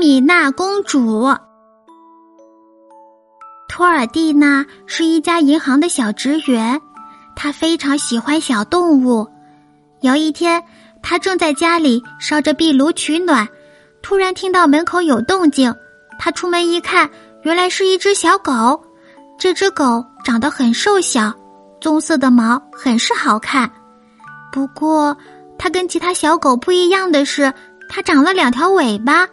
米娜公主。托尔蒂娜是一家银行的小职员，她非常喜欢小动物。有一天，她正在家里烧着壁炉取暖，突然听到门口有动静。她出门一看，原来是一只小狗。这只狗长得很瘦小，棕色的毛很是好看。不过，它跟其他小狗不一样的是，它长了两条尾巴。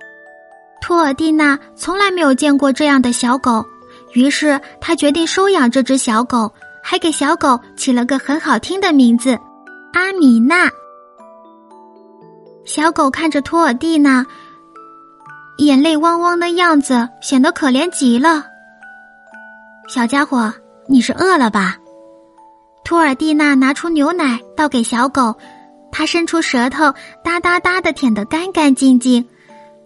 托尔蒂娜从来没有见过这样的小狗，于是她决定收养这只小狗，还给小狗起了个很好听的名字——阿米娜。小狗看着托尔蒂娜，眼泪汪汪的样子，显得可怜极了。小家伙，你是饿了吧？托尔蒂娜拿出牛奶倒给小狗，它伸出舌头，哒哒哒的舔得干干净净。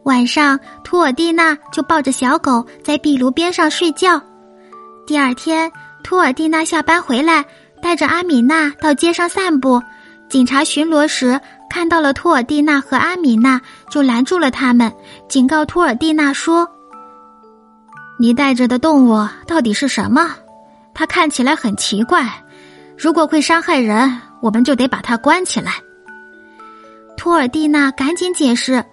晚上，托尔蒂娜就抱着小狗在壁炉边上睡觉。第二天，托尔蒂娜下班回来，带着阿米娜到街上散步。警察巡逻时看到了托尔蒂娜和阿米娜，就拦住了他们，警告托尔蒂娜说：“你带着的动物到底是什么？它看起来很奇怪。”如果会伤害人，我们就得把它关起来。托尔蒂娜赶紧解释：“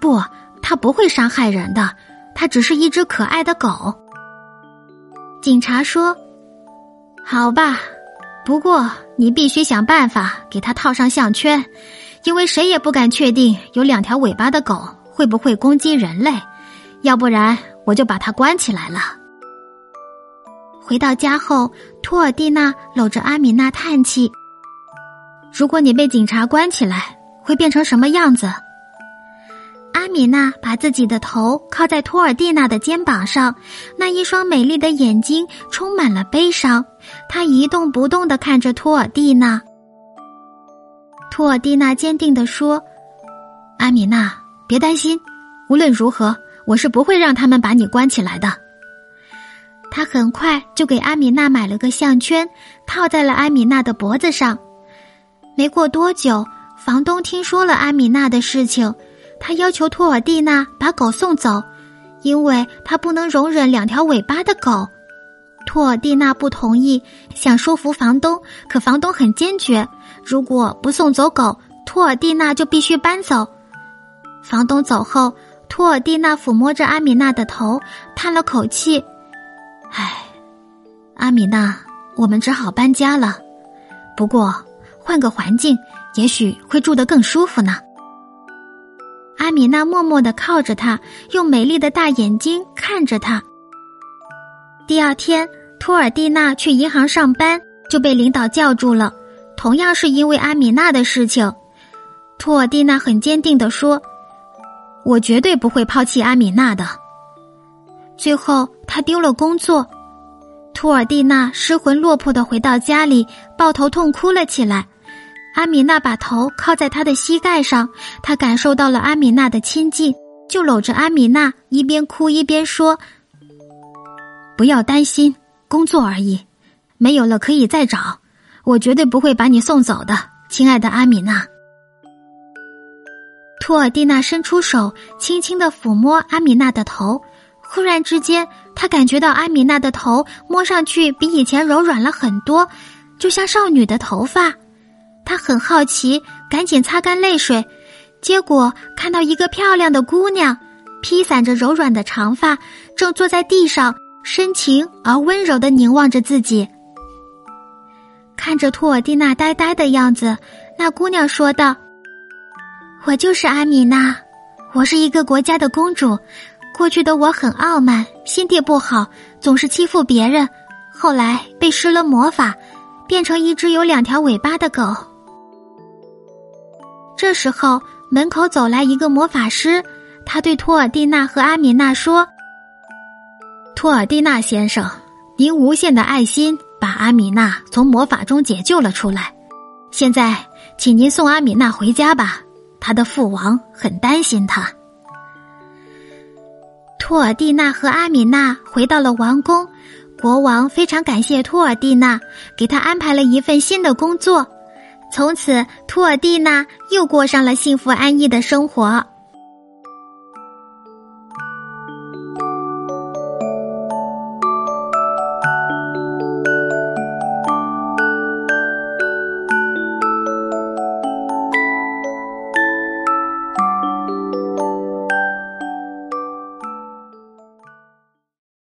不，它不会伤害人的，它只是一只可爱的狗。”警察说：“好吧，不过你必须想办法给它套上项圈，因为谁也不敢确定有两条尾巴的狗会不会攻击人类，要不然我就把它关起来了。”回到家后，托尔蒂娜搂着阿米娜叹气：“如果你被警察关起来，会变成什么样子？”米娜把自己的头靠在托尔蒂娜的肩膀上，那一双美丽的眼睛充满了悲伤。她一动不动的看着托尔蒂娜。托尔蒂娜坚定的说：“阿米娜，别担心，无论如何，我是不会让他们把你关起来的。”他很快就给阿米娜买了个项圈，套在了阿米娜的脖子上。没过多久，房东听说了阿米娜的事情，他要求托尔蒂娜把狗送走，因为他不能容忍两条尾巴的狗。托尔蒂娜不同意，想说服房东，可房东很坚决，如果不送走狗，托尔蒂娜就必须搬走。房东走后，托尔蒂娜抚摸着阿米娜的头，叹了口气。唉，阿米娜，我们只好搬家了。不过换个环境，也许会住得更舒服呢。阿米娜默默的靠着他，用美丽的大眼睛看着他。第二天，托尔蒂娜去银行上班，就被领导叫住了，同样是因为阿米娜的事情。托尔蒂娜很坚定的说：“我绝对不会抛弃阿米娜的。”最后，他丢了工作，托尔蒂娜失魂落魄的回到家里，抱头痛哭了起来。阿米娜把头靠在他的膝盖上，他感受到了阿米娜的亲近，就搂着阿米娜，一边哭一边说：“不要担心，工作而已，没有了可以再找，我绝对不会把你送走的，亲爱的阿米娜。”托尔蒂娜伸出手，轻轻的抚摸阿米娜的头。忽然之间，他感觉到阿米娜的头摸上去比以前柔软了很多，就像少女的头发。他很好奇，赶紧擦干泪水，结果看到一个漂亮的姑娘，披散着柔软的长发，正坐在地上，深情而温柔的凝望着自己。看着托尔蒂娜呆呆的样子，那姑娘说道：“我就是阿米娜，我是一个国家的公主。”过去的我很傲慢，心地不好，总是欺负别人。后来被施了魔法，变成一只有两条尾巴的狗。这时候，门口走来一个魔法师，他对托尔蒂娜和阿米娜说：“托尔蒂娜先生，您无限的爱心把阿米娜从魔法中解救了出来。现在，请您送阿米娜回家吧，他的父王很担心她。”托尔蒂娜和阿米娜回到了王宫，国王非常感谢托尔蒂娜，给他安排了一份新的工作。从此，托尔蒂娜又过上了幸福安逸的生活。